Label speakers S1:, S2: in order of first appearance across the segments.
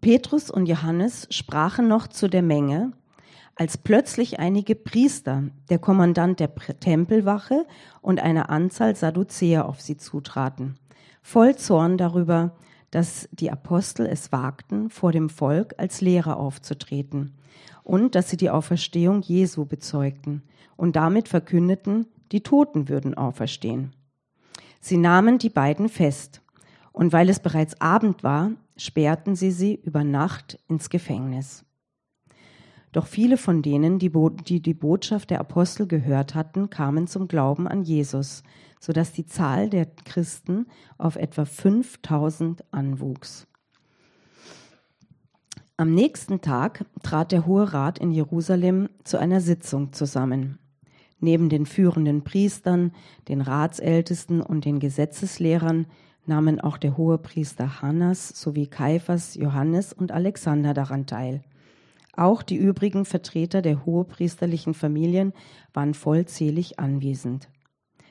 S1: Petrus und Johannes sprachen noch zu der Menge, als plötzlich einige Priester, der Kommandant der Tempelwache und eine Anzahl Sadduzäer auf sie zutraten, voll Zorn darüber, dass die Apostel es wagten, vor dem Volk als Lehrer aufzutreten und dass sie die Auferstehung Jesu bezeugten und damit verkündeten, die Toten würden auferstehen. Sie nahmen die beiden fest, und weil es bereits Abend war, sperrten sie sie über Nacht ins Gefängnis. Doch viele von denen, die die, Botschaft der Apostel gehört hatten, kamen zum Glauben an Jesus, sodass die Zahl der Christen auf etwa 5000 anwuchs. Am nächsten Tag trat der Hohe Rat in Jerusalem zu einer Sitzung zusammen. Neben den führenden Priestern, den Ratsältesten und den Gesetzeslehrern nahmen auch der Hohepriester Hannas sowie Kaiphas, Johannes und Alexander daran teil. Auch die übrigen Vertreter der hohepriesterlichen Familien waren vollzählig anwesend.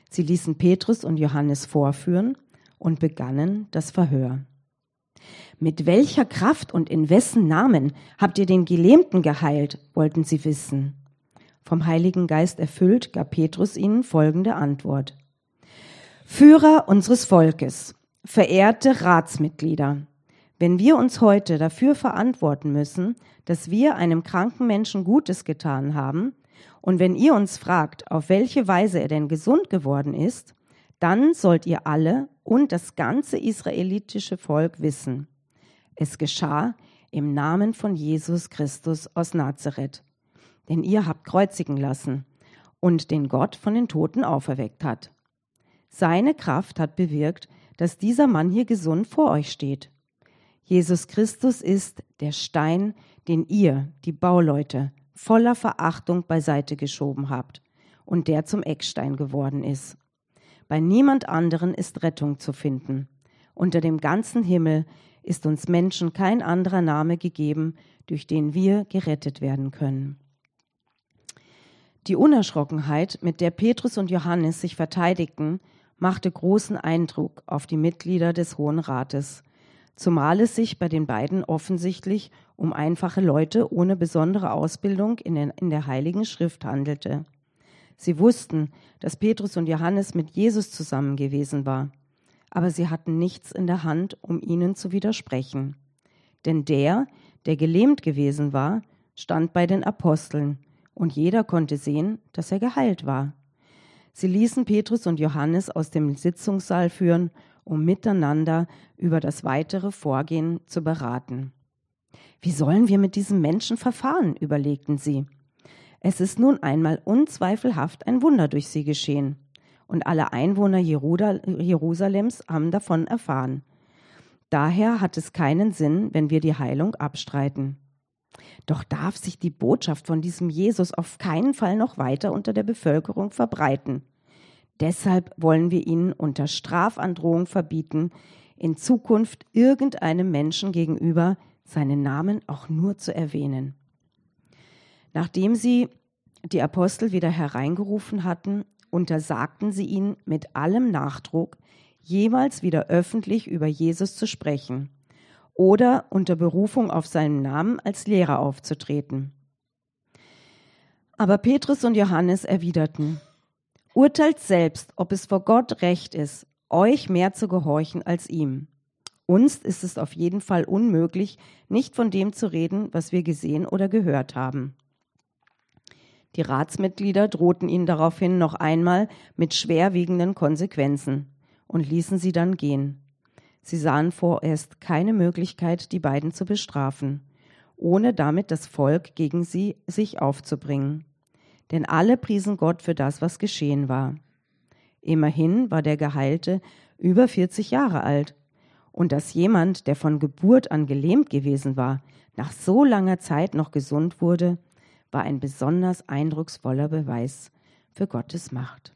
S1: Sie ließen Petrus und Johannes vorführen und begannen das Verhör. Mit welcher Kraft und in wessen Namen habt ihr den Gelähmten geheilt, wollten sie wissen. Vom Heiligen Geist erfüllt, gab Petrus ihnen folgende Antwort. Führer unseres Volkes, verehrte Ratsmitglieder, wenn wir uns heute dafür verantworten müssen, dass wir einem kranken Menschen Gutes getan haben, und wenn ihr uns fragt, auf welche Weise er denn gesund geworden ist, dann sollt ihr alle und das ganze israelitische Volk wissen. Es geschah im Namen von Jesus Christus aus Nazareth, den ihr habt kreuzigen lassen und den Gott von den Toten auferweckt hat. Seine Kraft hat bewirkt, dass dieser Mann hier gesund vor euch steht. Jesus Christus ist der Stein, den ihr, die Bauleute, voller Verachtung beiseite geschoben habt und der zum Eckstein geworden ist. Bei niemand anderen ist Rettung zu finden. Unter dem ganzen Himmel ist uns Menschen kein anderer Name gegeben, durch den wir gerettet werden können. Die Unerschrockenheit, mit der Petrus und Johannes sich verteidigten, machte großen Eindruck auf die Mitglieder des Hohen Rates, zumal es sich bei den beiden offensichtlich um einfache Leute ohne besondere Ausbildung in, den, in der Heiligen Schrift handelte. Sie wussten, dass Petrus und Johannes mit Jesus zusammen gewesen war, aber sie hatten nichts in der Hand, um ihnen zu widersprechen. Denn der, der gelähmt gewesen war, stand bei den Aposteln, und jeder konnte sehen, dass er geheilt war. Sie ließen Petrus und Johannes aus dem Sitzungssaal führen, um miteinander über das weitere Vorgehen zu beraten. Wie sollen wir mit diesem Menschen verfahren? überlegten sie. Es ist nun einmal unzweifelhaft ein Wunder durch sie geschehen, und alle Einwohner Jerusalems haben davon erfahren. Daher hat es keinen Sinn, wenn wir die Heilung abstreiten. Doch darf sich die Botschaft von diesem Jesus auf keinen Fall noch weiter unter der Bevölkerung verbreiten. Deshalb wollen wir ihnen unter Strafandrohung verbieten, in Zukunft irgendeinem Menschen gegenüber seinen Namen auch nur zu erwähnen. Nachdem sie die Apostel wieder hereingerufen hatten, untersagten sie ihnen mit allem Nachdruck, jemals wieder öffentlich über Jesus zu sprechen oder unter Berufung auf seinen Namen als Lehrer aufzutreten. Aber Petrus und Johannes erwiderten, Urteilt selbst, ob es vor Gott recht ist, euch mehr zu gehorchen als ihm. Uns ist es auf jeden Fall unmöglich, nicht von dem zu reden, was wir gesehen oder gehört haben. Die Ratsmitglieder drohten ihn daraufhin noch einmal mit schwerwiegenden Konsequenzen und ließen sie dann gehen. Sie sahen vorerst keine Möglichkeit, die beiden zu bestrafen, ohne damit das Volk gegen sie sich aufzubringen. Denn alle priesen Gott für das, was geschehen war. Immerhin war der Geheilte über 40 Jahre alt. Und dass jemand, der von Geburt an gelähmt gewesen war, nach so langer Zeit noch gesund wurde, war ein besonders eindrucksvoller Beweis für Gottes Macht.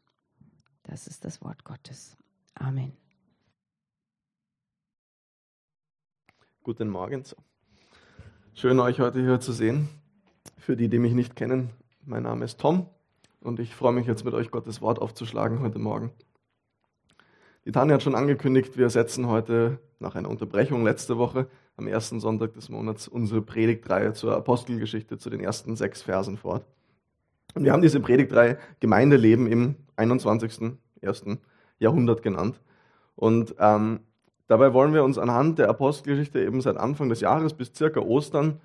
S1: Das ist das Wort Gottes. Amen.
S2: Guten Morgen. Schön, euch heute hier zu sehen. Für die, die mich nicht kennen, mein Name ist Tom und ich freue mich jetzt mit euch Gottes Wort aufzuschlagen heute Morgen. Die Tanja hat schon angekündigt, wir setzen heute nach einer Unterbrechung letzte Woche am ersten Sonntag des Monats unsere Predigtreihe zur Apostelgeschichte, zu den ersten sechs Versen fort. Und wir haben diese Predigtreihe Gemeindeleben im 21. ersten Jahrhundert genannt. Und ähm, dabei wollen wir uns anhand der Apostelgeschichte eben seit Anfang des Jahres bis circa Ostern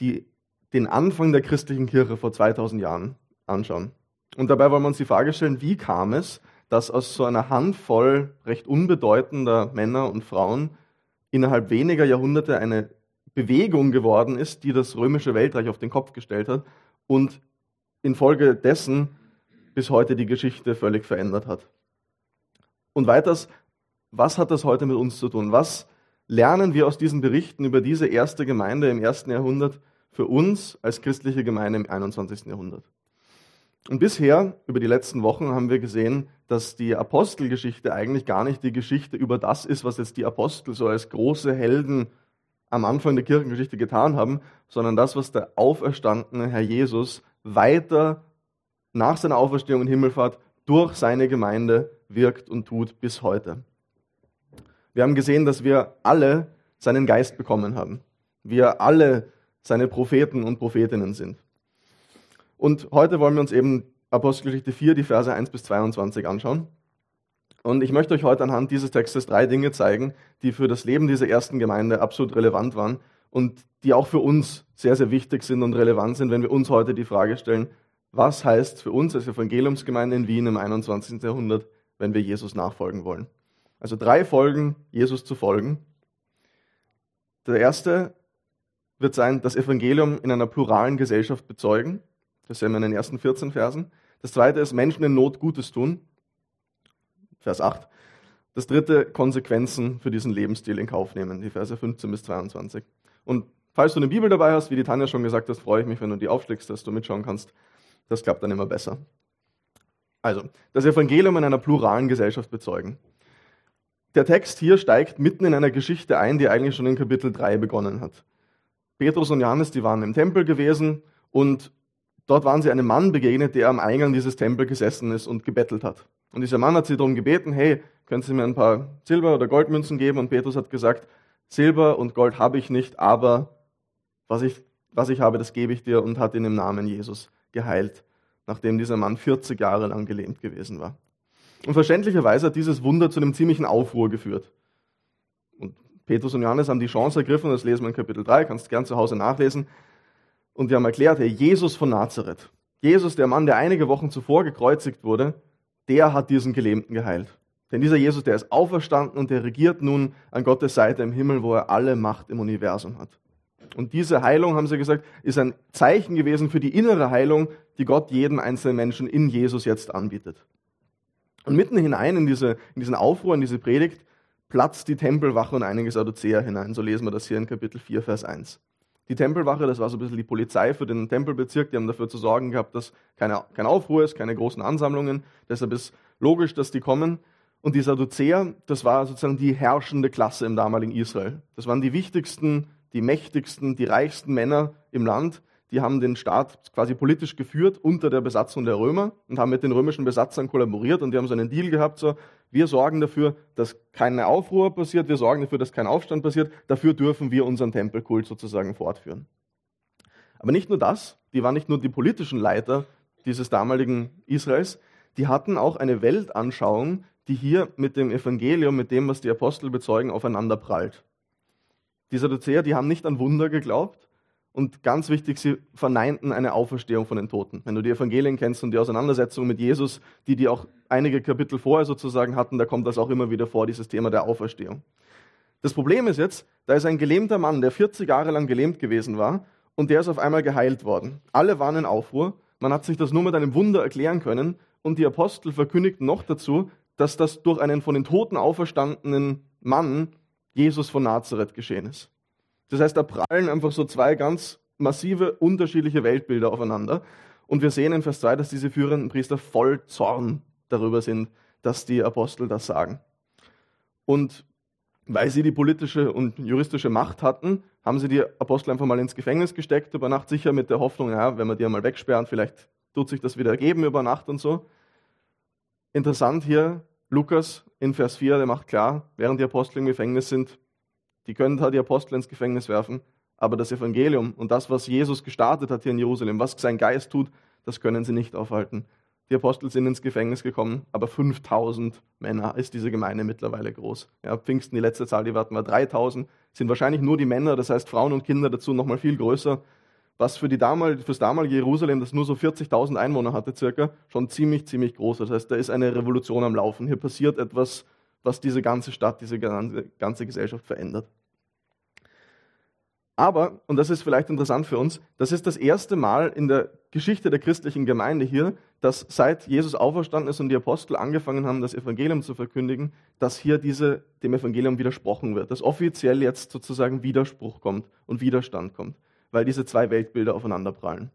S2: die, den Anfang der christlichen Kirche vor 2000 Jahren anschauen. Und dabei wollen wir uns die Frage stellen, wie kam es, dass aus so einer Handvoll recht unbedeutender Männer und Frauen innerhalb weniger Jahrhunderte eine Bewegung geworden ist, die das römische Weltreich auf den Kopf gestellt hat und infolgedessen bis heute die Geschichte völlig verändert hat. Und weiters, was hat das heute mit uns zu tun? Was lernen wir aus diesen Berichten über diese erste Gemeinde im ersten Jahrhundert für uns als christliche Gemeinde im 21. Jahrhundert? Und bisher, über die letzten Wochen, haben wir gesehen, dass die Apostelgeschichte eigentlich gar nicht die Geschichte über das ist, was jetzt die Apostel so als große Helden am Anfang der Kirchengeschichte getan haben, sondern das, was der auferstandene Herr Jesus weiter nach seiner Auferstehung und Himmelfahrt durch seine Gemeinde wirkt und tut bis heute. Wir haben gesehen, dass wir alle seinen Geist bekommen haben. Wir alle seine Propheten und Prophetinnen sind. Und heute wollen wir uns eben Apostelgeschichte 4, die Verse 1 bis 22 anschauen. Und ich möchte euch heute anhand dieses Textes drei Dinge zeigen, die für das Leben dieser ersten Gemeinde absolut relevant waren und die auch für uns sehr, sehr wichtig sind und relevant sind, wenn wir uns heute die Frage stellen, was heißt für uns als Evangeliumsgemeinde in Wien im 21. Jahrhundert, wenn wir Jesus nachfolgen wollen. Also drei Folgen, Jesus zu folgen. Der erste wird sein, das Evangelium in einer pluralen Gesellschaft bezeugen. Das sehen wir in den ersten 14 Versen. Das zweite ist Menschen in Not Gutes tun. Vers 8. Das dritte, Konsequenzen für diesen Lebensstil in Kauf nehmen, die Verse 15 bis 22. Und falls du eine Bibel dabei hast, wie die Tanja schon gesagt hat, freue ich mich, wenn du die aufschlägst, dass du mitschauen kannst. Das klappt dann immer besser. Also, das Evangelium in einer pluralen Gesellschaft bezeugen. Der Text hier steigt mitten in einer Geschichte ein, die eigentlich schon in Kapitel 3 begonnen hat. Petrus und Johannes, die waren im Tempel gewesen und dort waren sie einem Mann begegnet, der am Eingang dieses Tempels gesessen ist und gebettelt hat. Und dieser Mann hat sie darum gebeten, hey, können Sie mir ein paar Silber- oder Goldmünzen geben? Und Petrus hat gesagt, Silber und Gold habe ich nicht, aber was ich, was ich habe, das gebe ich dir und hat ihn im Namen Jesus geheilt, nachdem dieser Mann 40 Jahre lang gelähmt gewesen war. Und verständlicherweise hat dieses Wunder zu einem ziemlichen Aufruhr geführt. Und Petrus und Johannes haben die Chance ergriffen, das lesen wir in Kapitel 3, kannst gern zu Hause nachlesen. Und die haben erklärt, hey, Jesus von Nazareth, Jesus, der Mann, der einige Wochen zuvor gekreuzigt wurde, der hat diesen Gelähmten geheilt. Denn dieser Jesus, der ist auferstanden und der regiert nun an Gottes Seite im Himmel, wo er alle Macht im Universum hat. Und diese Heilung, haben sie gesagt, ist ein Zeichen gewesen für die innere Heilung, die Gott jedem einzelnen Menschen in Jesus jetzt anbietet. Und mitten hinein in, diese, in diesen Aufruhr, in diese Predigt, platzt die Tempelwache und einige Sadduzäer hinein. So lesen wir das hier in Kapitel 4, Vers 1. Die Tempelwache, das war so ein bisschen die Polizei für den Tempelbezirk, die haben dafür zu sorgen gehabt, dass keine, kein Aufruhr ist, keine großen Ansammlungen. Deshalb ist logisch, dass die kommen. Und die Sadduzäer, das war sozusagen die herrschende Klasse im damaligen Israel. Das waren die wichtigsten, die mächtigsten, die reichsten Männer im Land die haben den Staat quasi politisch geführt unter der Besatzung der Römer und haben mit den römischen Besatzern kollaboriert und die haben so einen Deal gehabt, so, wir sorgen dafür, dass keine Aufruhr passiert, wir sorgen dafür, dass kein Aufstand passiert, dafür dürfen wir unseren Tempelkult sozusagen fortführen. Aber nicht nur das, die waren nicht nur die politischen Leiter dieses damaligen Israels, die hatten auch eine Weltanschauung, die hier mit dem Evangelium, mit dem, was die Apostel bezeugen, aufeinander prallt. Die Sadduzäer, die haben nicht an Wunder geglaubt, und ganz wichtig, sie verneinten eine Auferstehung von den Toten. Wenn du die Evangelien kennst und die Auseinandersetzung mit Jesus, die die auch einige Kapitel vorher sozusagen hatten, da kommt das auch immer wieder vor, dieses Thema der Auferstehung. Das Problem ist jetzt, da ist ein gelähmter Mann, der 40 Jahre lang gelähmt gewesen war, und der ist auf einmal geheilt worden. Alle waren in Aufruhr. Man hat sich das nur mit einem Wunder erklären können. Und die Apostel verkündigten noch dazu, dass das durch einen von den Toten auferstandenen Mann, Jesus von Nazareth, geschehen ist. Das heißt, da prallen einfach so zwei ganz massive, unterschiedliche Weltbilder aufeinander. Und wir sehen in Vers 2, dass diese führenden Priester voll Zorn darüber sind, dass die Apostel das sagen. Und weil sie die politische und juristische Macht hatten, haben sie die Apostel einfach mal ins Gefängnis gesteckt, über Nacht sicher mit der Hoffnung, ja, wenn wir die einmal wegsperren, vielleicht tut sich das wieder ergeben über Nacht und so. Interessant hier, Lukas in Vers 4, der macht klar, während die Apostel im Gefängnis sind, Die können da die Apostel ins Gefängnis werfen, aber das Evangelium und das, was Jesus gestartet hat hier in Jerusalem, was sein Geist tut, das können sie nicht aufhalten. Die Apostel sind ins Gefängnis gekommen, aber 5000 Männer ist diese Gemeinde mittlerweile groß. Ja, Pfingsten, die letzte Zahl, die wir hatten, war 3000, sind wahrscheinlich nur die Männer, das heißt Frauen und Kinder dazu nochmal viel größer, was für, die damal, für das damalige Jerusalem, das nur so 40.000 Einwohner hatte circa, schon ziemlich, ziemlich groß. Das heißt, da ist eine Revolution am Laufen. Hier passiert etwas, was diese ganze Stadt, diese ganze Gesellschaft verändert. Aber, und das ist vielleicht interessant für uns, das ist das erste Mal in der Geschichte der christlichen Gemeinde hier, dass seit Jesus auferstanden ist und die Apostel angefangen haben, das Evangelium zu verkündigen, dass hier diese, dem Evangelium widersprochen wird, dass offiziell jetzt sozusagen Widerspruch kommt und Widerstand kommt, weil diese zwei Weltbilder aufeinanderprallen.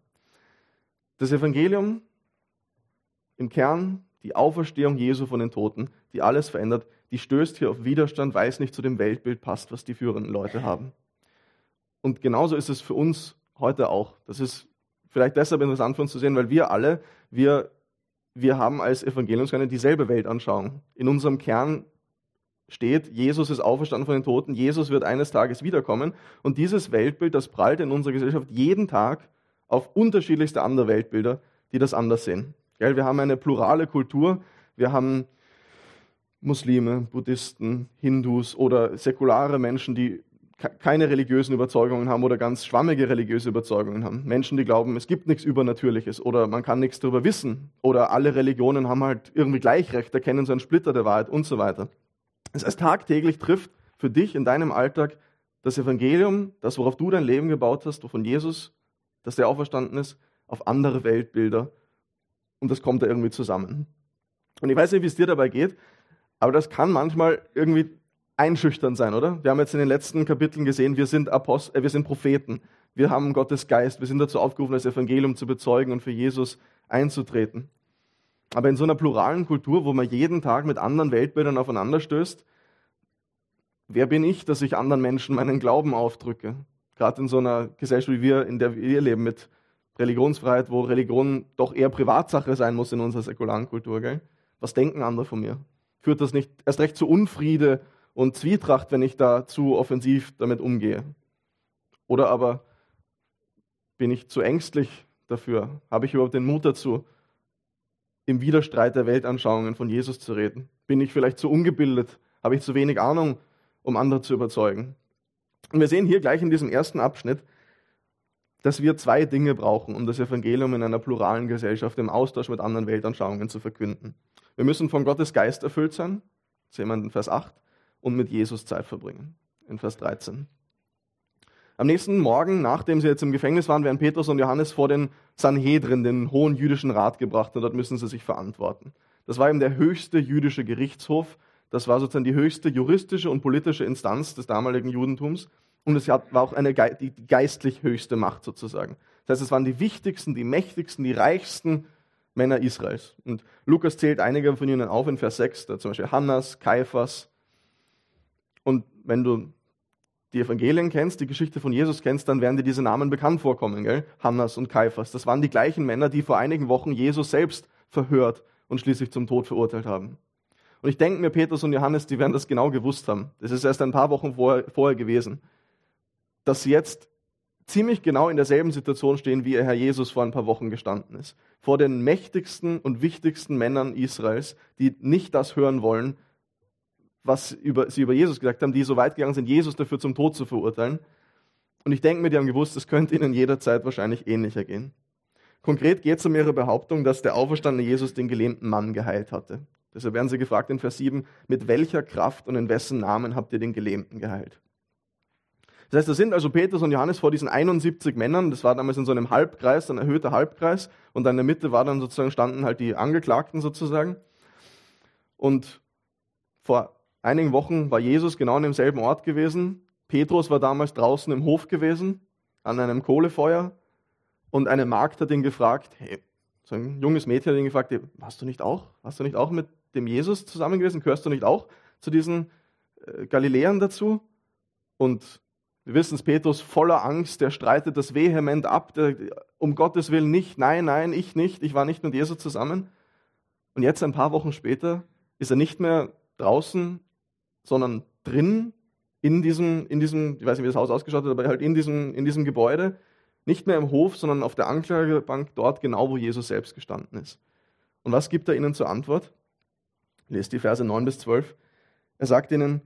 S2: Das Evangelium im Kern, die Auferstehung Jesu von den Toten, die alles verändert, die stößt hier auf Widerstand, weil es nicht zu dem Weltbild passt, was die führenden Leute haben. Und genauso ist es für uns heute auch. Das ist vielleicht deshalb interessant für uns zu sehen, weil wir alle, wir, wir haben als Evangeliumskerne dieselbe Weltanschauung. In unserem Kern steht, Jesus ist auferstanden von den Toten, Jesus wird eines Tages wiederkommen. Und dieses Weltbild, das prallt in unserer Gesellschaft jeden Tag auf unterschiedlichste andere Weltbilder, die das anders sehen. Wir haben eine plurale Kultur, wir haben Muslime, Buddhisten, Hindus oder säkulare Menschen, die keine religiösen Überzeugungen haben oder ganz schwammige religiöse Überzeugungen haben. Menschen, die glauben, es gibt nichts Übernatürliches oder man kann nichts darüber wissen oder alle Religionen haben halt irgendwie Gleichrecht, erkennen so einen Splitter der Wahrheit und so weiter. Das heißt, tagtäglich trifft für dich in deinem Alltag das Evangelium, das, worauf du dein Leben gebaut hast, von Jesus, dass der auferstanden ist, auf andere Weltbilder und das kommt da irgendwie zusammen. Und ich weiß nicht, wie es dir dabei geht, aber das kann manchmal irgendwie einschüchtern sein, oder? Wir haben jetzt in den letzten Kapiteln gesehen, wir sind, Apost äh, wir sind Propheten, wir haben Gottes Geist, wir sind dazu aufgerufen, das Evangelium zu bezeugen und für Jesus einzutreten. Aber in so einer pluralen Kultur, wo man jeden Tag mit anderen Weltbildern aufeinander stößt, wer bin ich, dass ich anderen Menschen meinen Glauben aufdrücke? Gerade in so einer Gesellschaft wie wir, in der wir leben, mit Religionsfreiheit, wo Religion doch eher Privatsache sein muss in unserer säkularen Kultur. Gell? Was denken andere von mir? Führt das nicht erst recht zu Unfriede und Zwietracht, wenn ich da zu offensiv damit umgehe? Oder aber bin ich zu ängstlich dafür? Habe ich überhaupt den Mut dazu, im Widerstreit der Weltanschauungen von Jesus zu reden? Bin ich vielleicht zu ungebildet? Habe ich zu wenig Ahnung, um andere zu überzeugen? Und wir sehen hier gleich in diesem ersten Abschnitt, dass wir zwei Dinge brauchen, um das Evangelium in einer pluralen Gesellschaft im Austausch mit anderen Weltanschauungen zu verkünden. Wir müssen von Gottes Geist erfüllt sein, sehen wir in Vers 8, und mit Jesus Zeit verbringen. In Vers 13. Am nächsten Morgen, nachdem sie jetzt im Gefängnis waren, werden Petrus und Johannes vor den Sanhedrin, den hohen jüdischen Rat, gebracht und dort müssen sie sich verantworten. Das war eben der höchste jüdische Gerichtshof. Das war sozusagen die höchste juristische und politische Instanz des damaligen Judentums. Und es war auch eine, die geistlich höchste Macht sozusagen. Das heißt, es waren die wichtigsten, die mächtigsten, die reichsten Männer Israels. Und Lukas zählt einige von ihnen auf in Vers 6, da zum Beispiel Hannas, Kaiphas, und wenn du die Evangelien kennst, die Geschichte von Jesus kennst, dann werden dir diese Namen bekannt vorkommen, gell? Hannas und Kaiphas. Das waren die gleichen Männer, die vor einigen Wochen Jesus selbst verhört und schließlich zum Tod verurteilt haben. Und ich denke mir, Petrus und Johannes, die werden das genau gewusst haben. Das ist erst ein paar Wochen vorher, vorher gewesen. Dass sie jetzt ziemlich genau in derselben Situation stehen, wie ihr Herr Jesus vor ein paar Wochen gestanden ist. Vor den mächtigsten und wichtigsten Männern Israels, die nicht das hören wollen, was über, sie über Jesus gesagt haben, die so weit gegangen sind, Jesus dafür zum Tod zu verurteilen. Und ich denke mir, die haben gewusst, es könnte ihnen jederzeit wahrscheinlich ähnlicher gehen. Konkret geht es um ihre Behauptung, dass der auferstandene Jesus den gelähmten Mann geheilt hatte. Deshalb werden sie gefragt in Vers 7, mit welcher Kraft und in wessen Namen habt ihr den Gelähmten geheilt? Das heißt, da sind also Petrus und Johannes vor diesen 71 Männern, das war damals in so einem Halbkreis, ein erhöhter Halbkreis, und dann in der Mitte war dann sozusagen, standen halt die Angeklagten sozusagen. Und vor einigen Wochen war Jesus genau an demselben Ort gewesen. Petrus war damals draußen im Hof gewesen, an einem Kohlefeuer. Und eine Magd hat ihn gefragt, hey, so ein junges Mädchen hat ihn gefragt, hey, warst du nicht auch? Warst du nicht auch mit dem Jesus zusammen gewesen? Gehörst du nicht auch zu diesen äh, Galiläern dazu? Und wir wissen es, Petrus voller Angst, der streitet das vehement ab, der, um Gottes Willen nicht, nein, nein, ich nicht, ich war nicht mit Jesus zusammen. Und jetzt ein paar Wochen später ist er nicht mehr draußen sondern drin in diesem, in diesem, ich weiß nicht, wie das Haus ausgestattet hat, aber halt in diesem, in diesem Gebäude, nicht mehr im Hof, sondern auf der Anklagebank dort, genau wo Jesus selbst gestanden ist. Und was gibt er ihnen zur Antwort? Lest die Verse 9 bis 12. Er sagt ihnen,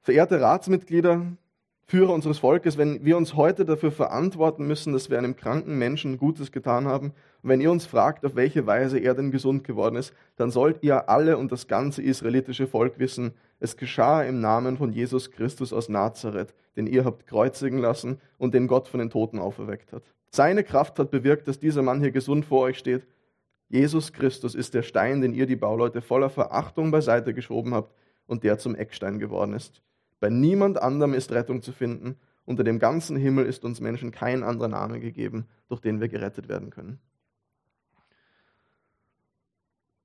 S2: verehrte Ratsmitglieder, Führer unseres Volkes, wenn wir uns heute dafür verantworten müssen, dass wir einem kranken Menschen Gutes getan haben, und wenn ihr uns fragt, auf welche Weise er denn gesund geworden ist, dann sollt ihr alle und das ganze israelitische Volk wissen, es geschah im Namen von Jesus Christus aus Nazareth, den ihr habt kreuzigen lassen und den Gott von den Toten auferweckt hat. Seine Kraft hat bewirkt, dass dieser Mann hier gesund vor euch steht. Jesus Christus ist der Stein, den ihr die Bauleute voller Verachtung beiseite geschoben habt und der zum Eckstein geworden ist. Bei niemand anderem ist Rettung zu finden. Unter dem ganzen Himmel ist uns Menschen kein anderer Name gegeben, durch den wir gerettet werden können.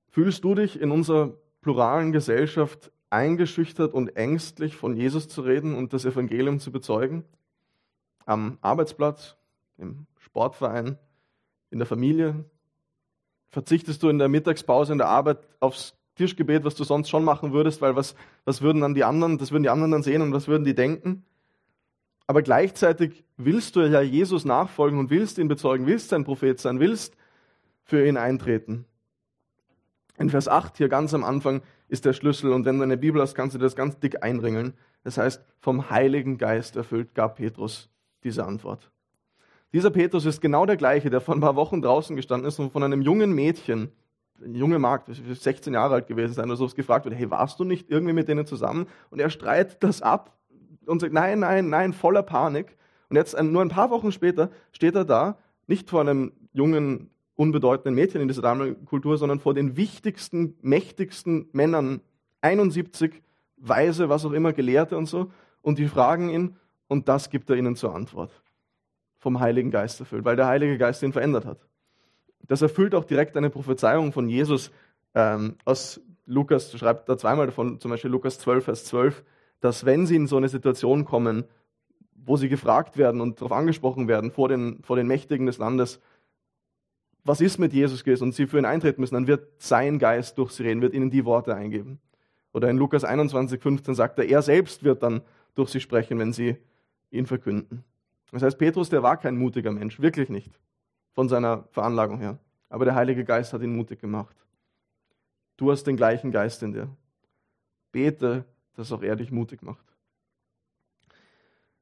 S2: Fühlst du dich in unserer pluralen Gesellschaft eingeschüchtert und ängstlich, von Jesus zu reden und das Evangelium zu bezeugen? Am Arbeitsplatz, im Sportverein, in der Familie? Verzichtest du in der Mittagspause in der Arbeit aufs Tischgebet, was du sonst schon machen würdest, weil was, was würden dann die anderen, das würden die anderen dann sehen und was würden die denken? Aber gleichzeitig willst du ja Jesus nachfolgen und willst ihn bezeugen, willst sein Prophet sein, willst für ihn eintreten. In Vers 8 hier ganz am Anfang ist der Schlüssel und wenn du eine Bibel hast, kannst du das ganz dick einringeln. Das heißt, vom Heiligen Geist erfüllt gab Petrus diese Antwort. Dieser Petrus ist genau der gleiche, der vor ein paar Wochen draußen gestanden ist und von einem jungen Mädchen ein junger Markt, 16 Jahre alt gewesen sein oder so, gefragt wird, hey, warst du nicht irgendwie mit denen zusammen? Und er streitet das ab und sagt, nein, nein, nein, voller Panik. Und jetzt, nur ein paar Wochen später, steht er da, nicht vor einem jungen, unbedeutenden Mädchen in dieser damaligen Kultur, sondern vor den wichtigsten, mächtigsten Männern, 71 Weise, was auch immer, Gelehrte und so, und die fragen ihn, und das gibt er ihnen zur Antwort. Vom Heiligen Geist erfüllt, weil der Heilige Geist ihn verändert hat. Das erfüllt auch direkt eine Prophezeiung von Jesus ähm, aus Lukas, schreibt da zweimal davon, zum Beispiel Lukas 12, Vers 12, dass wenn sie in so eine Situation kommen, wo sie gefragt werden und darauf angesprochen werden vor den, vor den Mächtigen des Landes, was ist mit Jesus gewesen und sie für ihn eintreten müssen, dann wird sein Geist durch sie reden, wird ihnen die Worte eingeben. Oder in Lukas 21, 15 sagt er, er selbst wird dann durch sie sprechen, wenn sie ihn verkünden. Das heißt, Petrus, der war kein mutiger Mensch, wirklich nicht von seiner Veranlagung her. Aber der Heilige Geist hat ihn mutig gemacht. Du hast den gleichen Geist in dir. Bete, dass auch er dich mutig macht.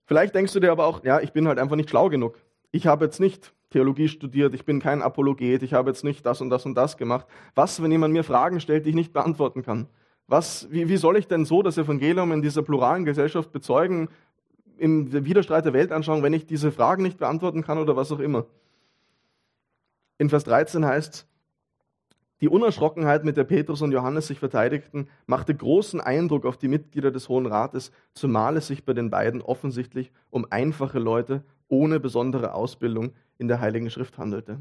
S2: Vielleicht denkst du dir aber auch, ja, ich bin halt einfach nicht schlau genug. Ich habe jetzt nicht Theologie studiert, ich bin kein Apologet, ich habe jetzt nicht das und das und das gemacht. Was, wenn jemand mir Fragen stellt, die ich nicht beantworten kann? Was, wie, wie soll ich denn so das Evangelium in dieser pluralen Gesellschaft bezeugen, im Widerstreit der Weltanschauung, wenn ich diese Fragen nicht beantworten kann oder was auch immer? In Vers 13 heißt die Unerschrockenheit, mit der Petrus und Johannes sich verteidigten, machte großen Eindruck auf die Mitglieder des Hohen Rates, zumal es sich bei den beiden offensichtlich um einfache Leute ohne besondere Ausbildung in der Heiligen Schrift handelte.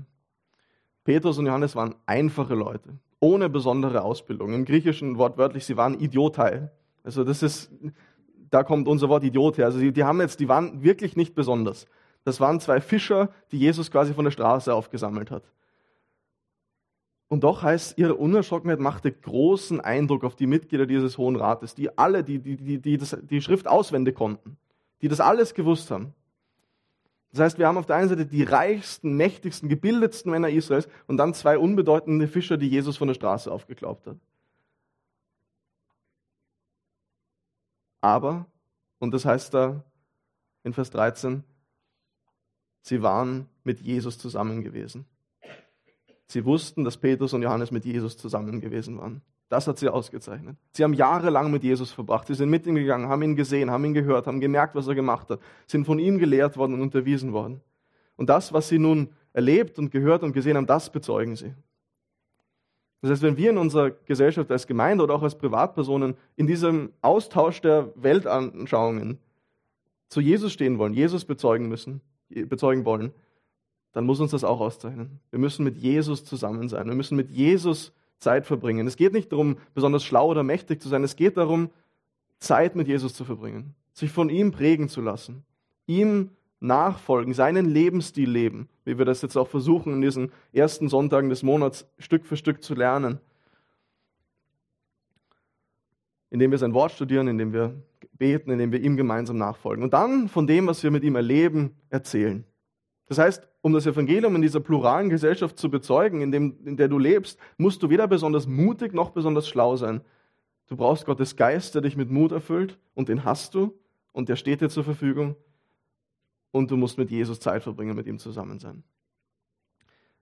S2: Petrus und Johannes waren einfache Leute, ohne besondere Ausbildung. Im Griechischen wortwörtlich, sie waren Idiotai. Also das ist, da kommt unser Wort Idiot her. Also die, die haben jetzt, die waren wirklich nicht besonders. Das waren zwei Fischer, die Jesus quasi von der Straße aufgesammelt hat. Und doch heißt, ihre Unerschrockenheit machte großen Eindruck auf die Mitglieder dieses Hohen Rates, die alle, die, die, die, die das, die Schrift auswendig konnten, die das alles gewusst haben. Das heißt, wir haben auf der einen Seite die reichsten, mächtigsten, gebildetsten Männer Israels und dann zwei unbedeutende Fischer, die Jesus von der Straße aufgeklaubt hat. Aber, und das heißt da in Vers 13, Sie waren mit Jesus zusammen gewesen. Sie wussten, dass Petrus und Johannes mit Jesus zusammen gewesen waren. Das hat sie ausgezeichnet. Sie haben jahrelang mit Jesus verbracht. Sie sind mit ihm gegangen, haben ihn gesehen, haben ihn gehört, haben gemerkt, was er gemacht hat, sind von ihm gelehrt worden und unterwiesen worden. Und das, was sie nun erlebt und gehört und gesehen haben, das bezeugen sie. Das heißt, wenn wir in unserer Gesellschaft als Gemeinde oder auch als Privatpersonen in diesem Austausch der Weltanschauungen zu Jesus stehen wollen, Jesus bezeugen müssen, bezeugen wollen, dann muss uns das auch auszeichnen. Wir müssen mit Jesus zusammen sein. Wir müssen mit Jesus Zeit verbringen. Es geht nicht darum, besonders schlau oder mächtig zu sein. Es geht darum, Zeit mit Jesus zu verbringen, sich von ihm prägen zu lassen, ihm nachfolgen, seinen Lebensstil leben, wie wir das jetzt auch versuchen, in diesen ersten Sonntagen des Monats Stück für Stück zu lernen. Indem wir sein Wort studieren, indem wir beten, indem wir ihm gemeinsam nachfolgen. Und dann von dem, was wir mit ihm erleben, erzählen. Das heißt, um das Evangelium in dieser pluralen Gesellschaft zu bezeugen, in, dem, in der du lebst, musst du weder besonders mutig noch besonders schlau sein. Du brauchst Gottes Geist, der dich mit Mut erfüllt, und den hast du, und der steht dir zur Verfügung. Und du musst mit Jesus Zeit verbringen, mit ihm zusammen sein.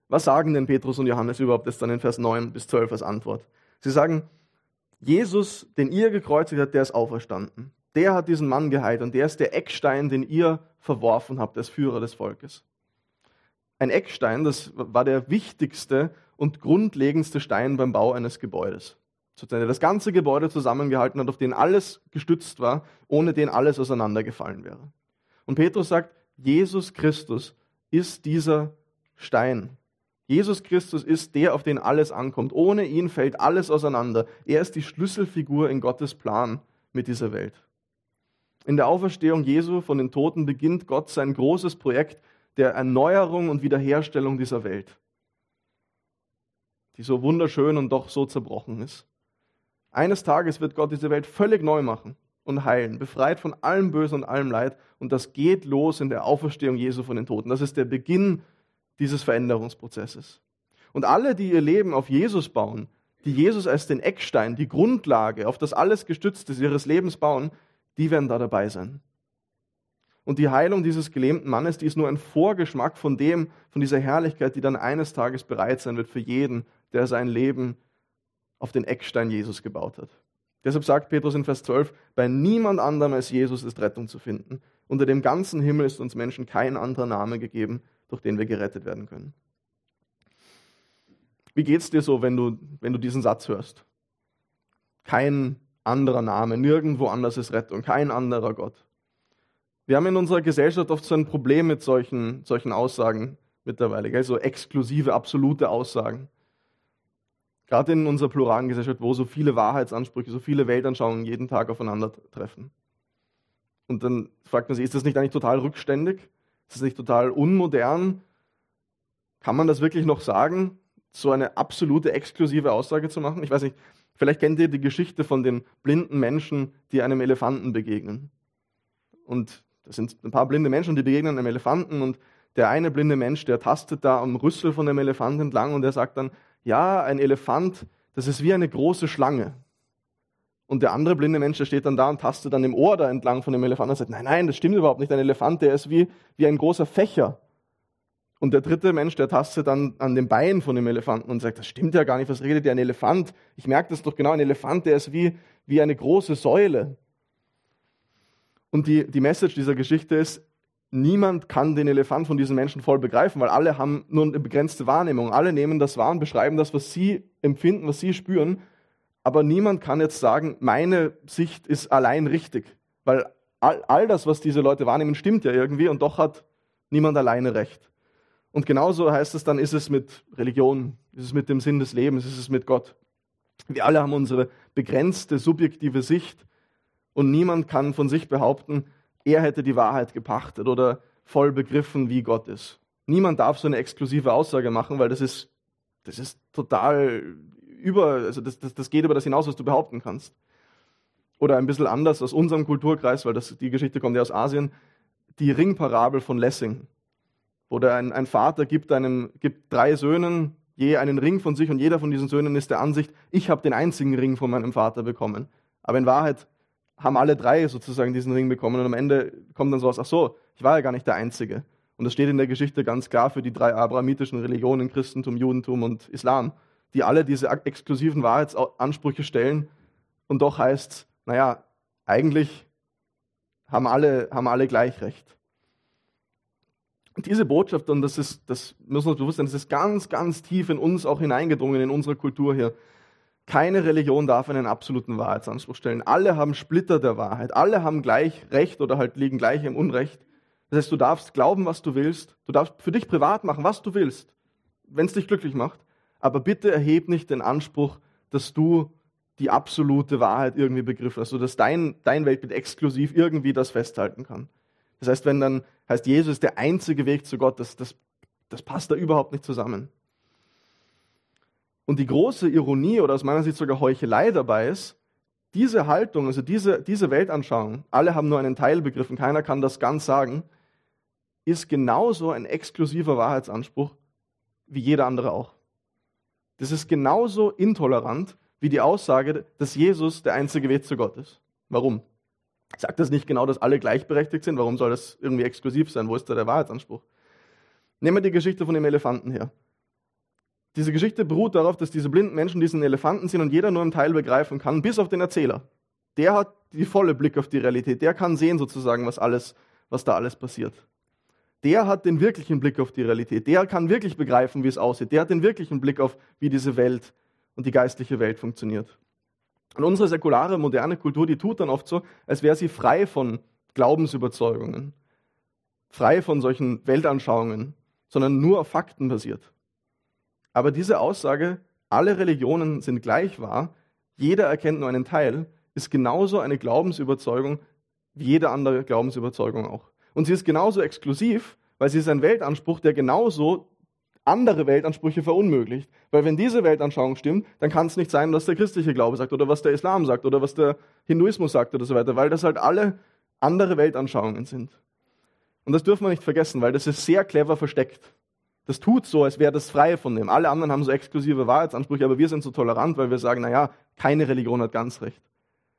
S2: Was sagen denn Petrus und Johannes überhaupt jetzt dann in Vers 9 bis 12 als Antwort? Sie sagen, Jesus, den ihr gekreuzigt habt, der ist auferstanden. Der hat diesen Mann geheilt und der ist der Eckstein, den ihr verworfen habt als Führer des Volkes. Ein Eckstein, das war der wichtigste und grundlegendste Stein beim Bau eines Gebäudes. Sozusagen, der das ganze Gebäude zusammengehalten hat, auf den alles gestützt war, ohne den alles auseinandergefallen wäre. Und Petrus sagt, Jesus Christus ist dieser Stein. Jesus Christus ist der, auf den alles ankommt. Ohne ihn fällt alles auseinander. Er ist die Schlüsselfigur in Gottes Plan mit dieser Welt. In der Auferstehung Jesu von den Toten beginnt Gott sein großes Projekt der Erneuerung und Wiederherstellung dieser Welt, die so wunderschön und doch so zerbrochen ist. Eines Tages wird Gott diese Welt völlig neu machen und heilen, befreit von allem Bösen und allem Leid. Und das geht los in der Auferstehung Jesu von den Toten. Das ist der Beginn dieses Veränderungsprozesses. Und alle, die ihr Leben auf Jesus bauen, die Jesus als den Eckstein, die Grundlage, auf das alles gestützt ist, ihres Lebens bauen, die werden da dabei sein. Und die Heilung dieses gelähmten Mannes, die ist nur ein Vorgeschmack von dem, von dieser Herrlichkeit, die dann eines Tages bereit sein wird für jeden, der sein Leben auf den Eckstein Jesus gebaut hat. Deshalb sagt Petrus in Vers 12, bei niemand anderem als Jesus ist Rettung zu finden. Unter dem ganzen Himmel ist uns Menschen kein anderer Name gegeben, durch den wir gerettet werden können. Wie geht es dir so, wenn du, wenn du diesen Satz hörst? Kein anderer Name, nirgendwo anders ist Rettung, kein anderer Gott. Wir haben in unserer Gesellschaft oft so ein Problem mit solchen, solchen Aussagen mittlerweile, gell? so exklusive, absolute Aussagen. Gerade in unserer pluralen Gesellschaft, wo so viele Wahrheitsansprüche, so viele Weltanschauungen jeden Tag aufeinandertreffen. Und dann fragt man sich, ist das nicht eigentlich total rückständig? Ist das nicht total unmodern? Kann man das wirklich noch sagen, so eine absolute exklusive Aussage zu machen? Ich weiß nicht, vielleicht kennt ihr die Geschichte von den blinden Menschen, die einem Elefanten begegnen. Und das sind ein paar blinde Menschen, die begegnen einem Elefanten und der eine blinde Mensch, der tastet da am Rüssel von dem Elefanten entlang und der sagt dann, ja, ein Elefant, das ist wie eine große Schlange. Und der andere blinde Mensch, der steht dann da und tastet dann im Ohr da entlang von dem Elefanten und sagt, nein, nein, das stimmt überhaupt nicht. Ein Elefant, der ist wie, wie ein großer Fächer. Und der dritte Mensch, der tastet dann an dem Bein von dem Elefanten und sagt, das stimmt ja gar nicht, was redet der ein Elefant? Ich merke das doch genau, ein Elefant, der ist wie, wie eine große Säule. Und die, die Message dieser Geschichte ist, niemand kann den Elefant von diesen Menschen voll begreifen, weil alle haben nur eine begrenzte Wahrnehmung. Alle nehmen das wahr und beschreiben das, was sie empfinden, was sie spüren. Aber niemand kann jetzt sagen, meine Sicht ist allein richtig, weil all, all das, was diese Leute wahrnehmen, stimmt ja irgendwie und doch hat niemand alleine recht. Und genauso heißt es dann, ist es mit Religion, ist es mit dem Sinn des Lebens, ist es mit Gott. Wir alle haben unsere begrenzte subjektive Sicht und niemand kann von sich behaupten, er hätte die Wahrheit gepachtet oder voll begriffen, wie Gott ist. Niemand darf so eine exklusive Aussage machen, weil das ist, das ist total über, also das, das, das geht über das hinaus, was du behaupten kannst. Oder ein bisschen anders aus unserem Kulturkreis, weil das, die Geschichte kommt ja aus Asien, die Ringparabel von Lessing, wo der ein, ein Vater gibt, einem, gibt drei Söhnen je einen Ring von sich und jeder von diesen Söhnen ist der Ansicht, ich habe den einzigen Ring von meinem Vater bekommen. Aber in Wahrheit haben alle drei sozusagen diesen Ring bekommen und am Ende kommt dann sowas, ach so, ich war ja gar nicht der Einzige. Und das steht in der Geschichte ganz klar für die drei abrahamitischen Religionen, Christentum, Judentum und Islam die alle diese exklusiven Wahrheitsansprüche stellen. Und doch heißt naja, eigentlich haben alle, haben alle gleich recht. Und diese Botschaft, und das, ist, das müssen wir uns bewusst sein, das ist ganz, ganz tief in uns auch hineingedrungen, in unsere Kultur hier. Keine Religion darf einen absoluten Wahrheitsanspruch stellen. Alle haben Splitter der Wahrheit. Alle haben gleich Recht oder halt liegen gleich im Unrecht. Das heißt, du darfst glauben, was du willst. Du darfst für dich privat machen, was du willst, wenn es dich glücklich macht aber bitte erheb nicht den Anspruch, dass du die absolute Wahrheit irgendwie begriffen hast, also dass dein, dein Weltbild exklusiv irgendwie das festhalten kann. Das heißt, wenn dann heißt, Jesus ist der einzige Weg zu Gott, das, das, das passt da überhaupt nicht zusammen. Und die große Ironie oder aus meiner Sicht sogar Heuchelei dabei ist, diese Haltung, also diese, diese Weltanschauung, alle haben nur einen Teil begriffen, keiner kann das ganz sagen, ist genauso ein exklusiver Wahrheitsanspruch wie jeder andere auch. Das ist genauso intolerant wie die Aussage, dass Jesus der einzige Weg zu Gott ist. Warum? Sagt das nicht genau, dass alle gleichberechtigt sind? Warum soll das irgendwie exklusiv sein? Wo ist da der Wahrheitsanspruch? Nehmen wir die Geschichte von dem Elefanten her. Diese Geschichte beruht darauf, dass diese blinden Menschen diesen Elefanten sehen und jeder nur einen Teil begreifen kann, bis auf den Erzähler. Der hat die volle Blick auf die Realität. Der kann sehen sozusagen, was alles, was da alles passiert. Der hat den wirklichen Blick auf die Realität. Der kann wirklich begreifen, wie es aussieht. Der hat den wirklichen Blick auf, wie diese Welt und die geistliche Welt funktioniert. Und unsere säkulare, moderne Kultur, die tut dann oft so, als wäre sie frei von Glaubensüberzeugungen, frei von solchen Weltanschauungen, sondern nur auf Fakten basiert. Aber diese Aussage, alle Religionen sind gleich wahr, jeder erkennt nur einen Teil, ist genauso eine Glaubensüberzeugung wie jede andere Glaubensüberzeugung auch. Und sie ist genauso exklusiv, weil sie ist ein Weltanspruch, der genauso andere Weltansprüche verunmöglicht. Weil wenn diese Weltanschauung stimmt, dann kann es nicht sein, was der christliche Glaube sagt oder was der Islam sagt oder was der Hinduismus sagt oder so weiter, weil das halt alle andere Weltanschauungen sind. Und das dürfen wir nicht vergessen, weil das ist sehr clever versteckt. Das tut so, als wäre das frei von dem. Alle anderen haben so exklusive Wahrheitsansprüche, aber wir sind so tolerant, weil wir sagen, naja, keine Religion hat ganz recht.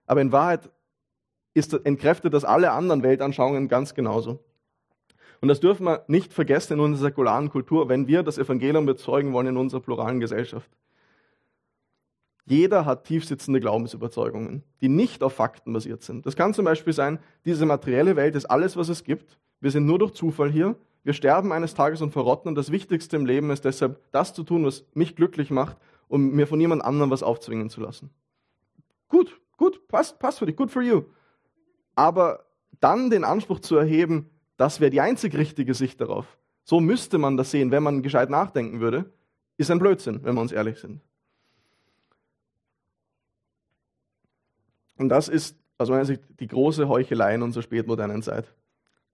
S2: Aber in Wahrheit ist, entkräftet das alle anderen Weltanschauungen ganz genauso. Und das dürfen wir nicht vergessen in unserer säkularen Kultur, wenn wir das Evangelium bezeugen wollen in unserer pluralen Gesellschaft. Jeder hat tiefsitzende Glaubensüberzeugungen, die nicht auf Fakten basiert sind. Das kann zum Beispiel sein, diese materielle Welt ist alles, was es gibt. Wir sind nur durch Zufall hier wir sterben eines Tages und verrotten und das Wichtigste im Leben ist deshalb, das zu tun, was mich glücklich macht, um mir von jemand anderem was aufzwingen zu lassen. Gut, gut, passt, passt für dich, good for you. Aber dann den Anspruch zu erheben, das wäre die einzig richtige Sicht darauf. So müsste man das sehen, wenn man gescheit nachdenken würde, ist ein Blödsinn, wenn wir uns ehrlich sind. Und das ist aus meiner Sicht die große Heuchelei in unserer spätmodernen Zeit.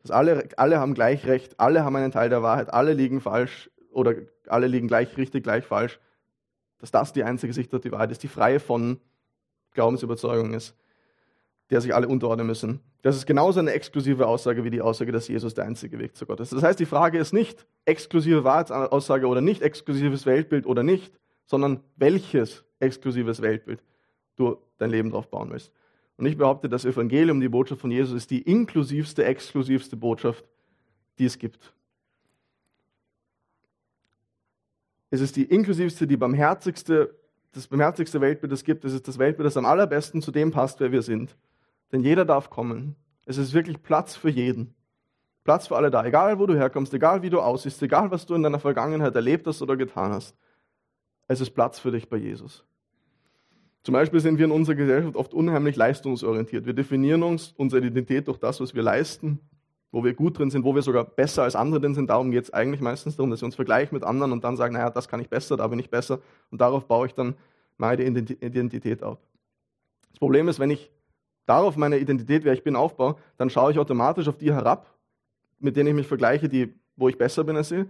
S2: Dass alle, alle haben gleich recht, alle haben einen Teil der Wahrheit, alle liegen falsch oder alle liegen gleich richtig, gleich falsch. Dass das die einzige Sicht auf die Wahrheit ist, die freie von Glaubensüberzeugung ist, der sich alle unterordnen müssen. Das ist genauso eine exklusive Aussage wie die Aussage, dass Jesus der einzige Weg zu Gott ist. Das heißt, die Frage ist nicht exklusive Wahrheitsaussage oder nicht exklusives Weltbild oder nicht, sondern welches exklusives Weltbild du dein Leben drauf bauen willst. Und ich behaupte, das Evangelium, die Botschaft von Jesus, ist die inklusivste, exklusivste Botschaft, die es gibt. Es ist die inklusivste, die barmherzigste, das barmherzigste Weltbild, das es gibt. Es ist das Weltbild, das am allerbesten zu dem passt, wer wir sind. Denn jeder darf kommen. Es ist wirklich Platz für jeden. Platz für alle da. Egal, wo du herkommst, egal, wie du aussiehst, egal, was du in deiner Vergangenheit erlebt hast oder getan hast. Es ist Platz für dich bei Jesus. Zum Beispiel sind wir in unserer Gesellschaft oft unheimlich leistungsorientiert. Wir definieren uns, unsere Identität durch das, was wir leisten, wo wir gut drin sind, wo wir sogar besser als andere drin sind. Darum geht es eigentlich meistens darum, dass wir uns vergleichen mit anderen und dann sagen, naja, das kann ich besser, da bin ich besser. Und darauf baue ich dann meine Identität auf. Das Problem ist, wenn ich darauf meine Identität, wer ich bin, aufbaue, dann schaue ich automatisch auf die herab, mit denen ich mich vergleiche, die, wo ich besser bin als sie,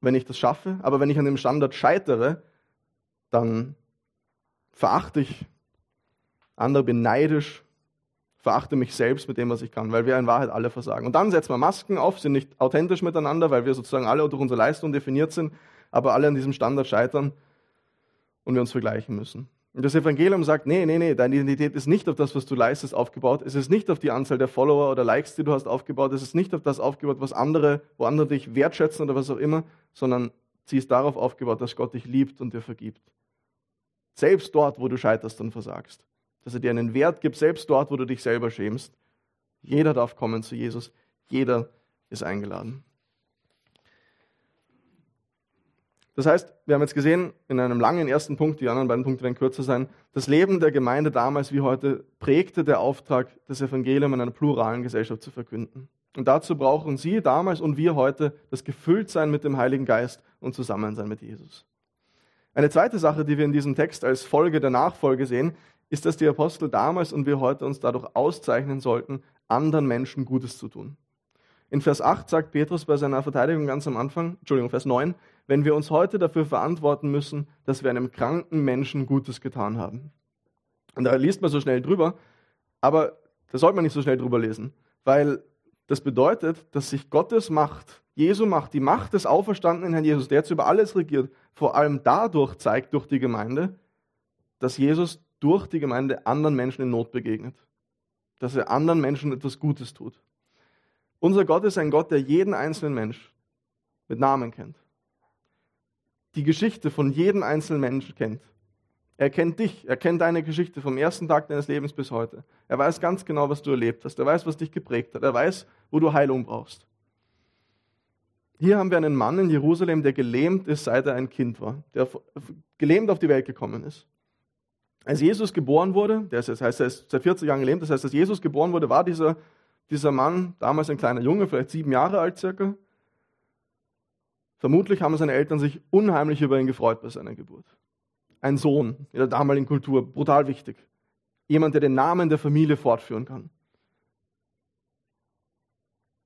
S2: wenn ich das schaffe. Aber wenn ich an dem Standard scheitere, dann verachte ich andere, bin neidisch, verachte mich selbst mit dem, was ich kann, weil wir in Wahrheit alle versagen. Und dann setzen wir Masken auf, sind nicht authentisch miteinander, weil wir sozusagen alle durch unsere Leistung definiert sind, aber alle an diesem Standard scheitern und wir uns vergleichen müssen. Und das Evangelium sagt, nee, nee, nee, deine Identität ist nicht auf das, was du leistest, aufgebaut. Es ist nicht auf die Anzahl der Follower oder Likes, die du hast, aufgebaut. Es ist nicht auf das aufgebaut, was andere, wo andere dich wertschätzen oder was auch immer, sondern sie ist darauf aufgebaut, dass Gott dich liebt und dir vergibt. Selbst dort, wo du scheiterst und versagst. Dass er dir einen Wert gibt, selbst dort, wo du dich selber schämst. Jeder darf kommen zu Jesus. Jeder ist eingeladen. Das heißt, wir haben jetzt gesehen, in einem langen ersten Punkt, die anderen beiden Punkte werden kürzer sein, das Leben der Gemeinde damals wie heute prägte der Auftrag, das Evangelium in einer pluralen Gesellschaft zu verkünden. Und dazu brauchen Sie damals und wir heute das Gefülltsein mit dem Heiligen Geist und Zusammensein mit Jesus. Eine zweite Sache, die wir in diesem Text als Folge der Nachfolge sehen, ist, dass die Apostel damals und wir heute uns dadurch auszeichnen sollten, anderen Menschen Gutes zu tun. In Vers 8 sagt Petrus bei seiner Verteidigung ganz am Anfang, Entschuldigung, Vers 9, wenn wir uns heute dafür verantworten müssen, dass wir einem kranken Menschen Gutes getan haben. Und da liest man so schnell drüber, aber da sollte man nicht so schnell drüber lesen, weil das bedeutet, dass sich Gottes Macht, Jesu Macht, die Macht des auferstandenen Herrn Jesus, der jetzt über alles regiert, vor allem dadurch zeigt, durch die Gemeinde, dass Jesus durch die Gemeinde anderen Menschen in Not begegnet. Dass er anderen Menschen etwas Gutes tut. Unser Gott ist ein Gott, der jeden einzelnen Mensch mit Namen kennt. Die Geschichte von jedem einzelnen Menschen kennt. Er kennt dich, er kennt deine Geschichte vom ersten Tag deines Lebens bis heute. Er weiß ganz genau, was du erlebt hast. Er weiß, was dich geprägt hat. Er weiß, wo du Heilung brauchst. Hier haben wir einen Mann in Jerusalem, der gelähmt ist, seit er ein Kind war, der gelähmt auf die Welt gekommen ist. Als Jesus geboren wurde, das heißt, er ist seit 40 Jahren gelähmt, das heißt, als Jesus geboren wurde, war dieser, dieser Mann damals ein kleiner Junge, vielleicht sieben Jahre alt circa. Vermutlich haben seine Eltern sich unheimlich über ihn gefreut bei seiner Geburt ein Sohn in der damaligen Kultur, brutal wichtig. Jemand, der den Namen der Familie fortführen kann.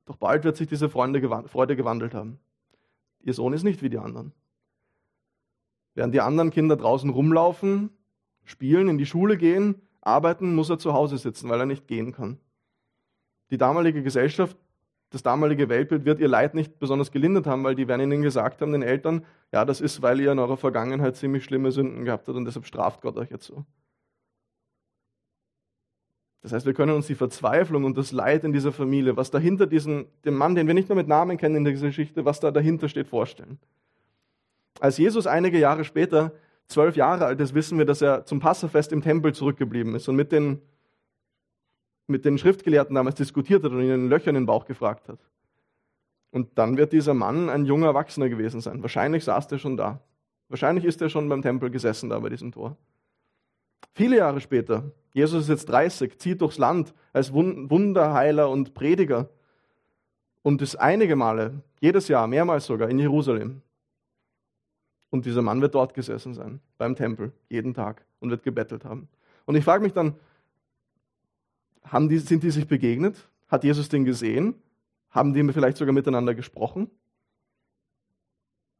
S2: Doch bald wird sich diese Freude gewandelt haben. Ihr Sohn ist nicht wie die anderen. Während die anderen Kinder draußen rumlaufen, spielen, in die Schule gehen, arbeiten, muss er zu Hause sitzen, weil er nicht gehen kann. Die damalige Gesellschaft das damalige Weltbild wird ihr Leid nicht besonders gelindert haben, weil die werden ihnen gesagt haben, den Eltern, ja, das ist, weil ihr in eurer Vergangenheit ziemlich schlimme Sünden gehabt habt und deshalb straft Gott euch jetzt so. Das heißt, wir können uns die Verzweiflung und das Leid in dieser Familie, was dahinter diesen, dem Mann, den wir nicht nur mit Namen kennen in der Geschichte, was da dahinter steht, vorstellen. Als Jesus einige Jahre später zwölf Jahre alt ist, wissen wir, dass er zum Passafest im Tempel zurückgeblieben ist und mit den mit den Schriftgelehrten damals diskutiert hat und ihnen Löcher in den Bauch gefragt hat. Und dann wird dieser Mann ein junger Erwachsener gewesen sein. Wahrscheinlich saß der schon da. Wahrscheinlich ist er schon beim Tempel gesessen, da bei diesem Tor. Viele Jahre später, Jesus ist jetzt 30, zieht durchs Land als Wunderheiler und Prediger und ist einige Male, jedes Jahr, mehrmals sogar, in Jerusalem. Und dieser Mann wird dort gesessen sein, beim Tempel, jeden Tag und wird gebettelt haben. Und ich frage mich dann, die, sind die sich begegnet? Hat Jesus den gesehen? Haben die vielleicht sogar miteinander gesprochen?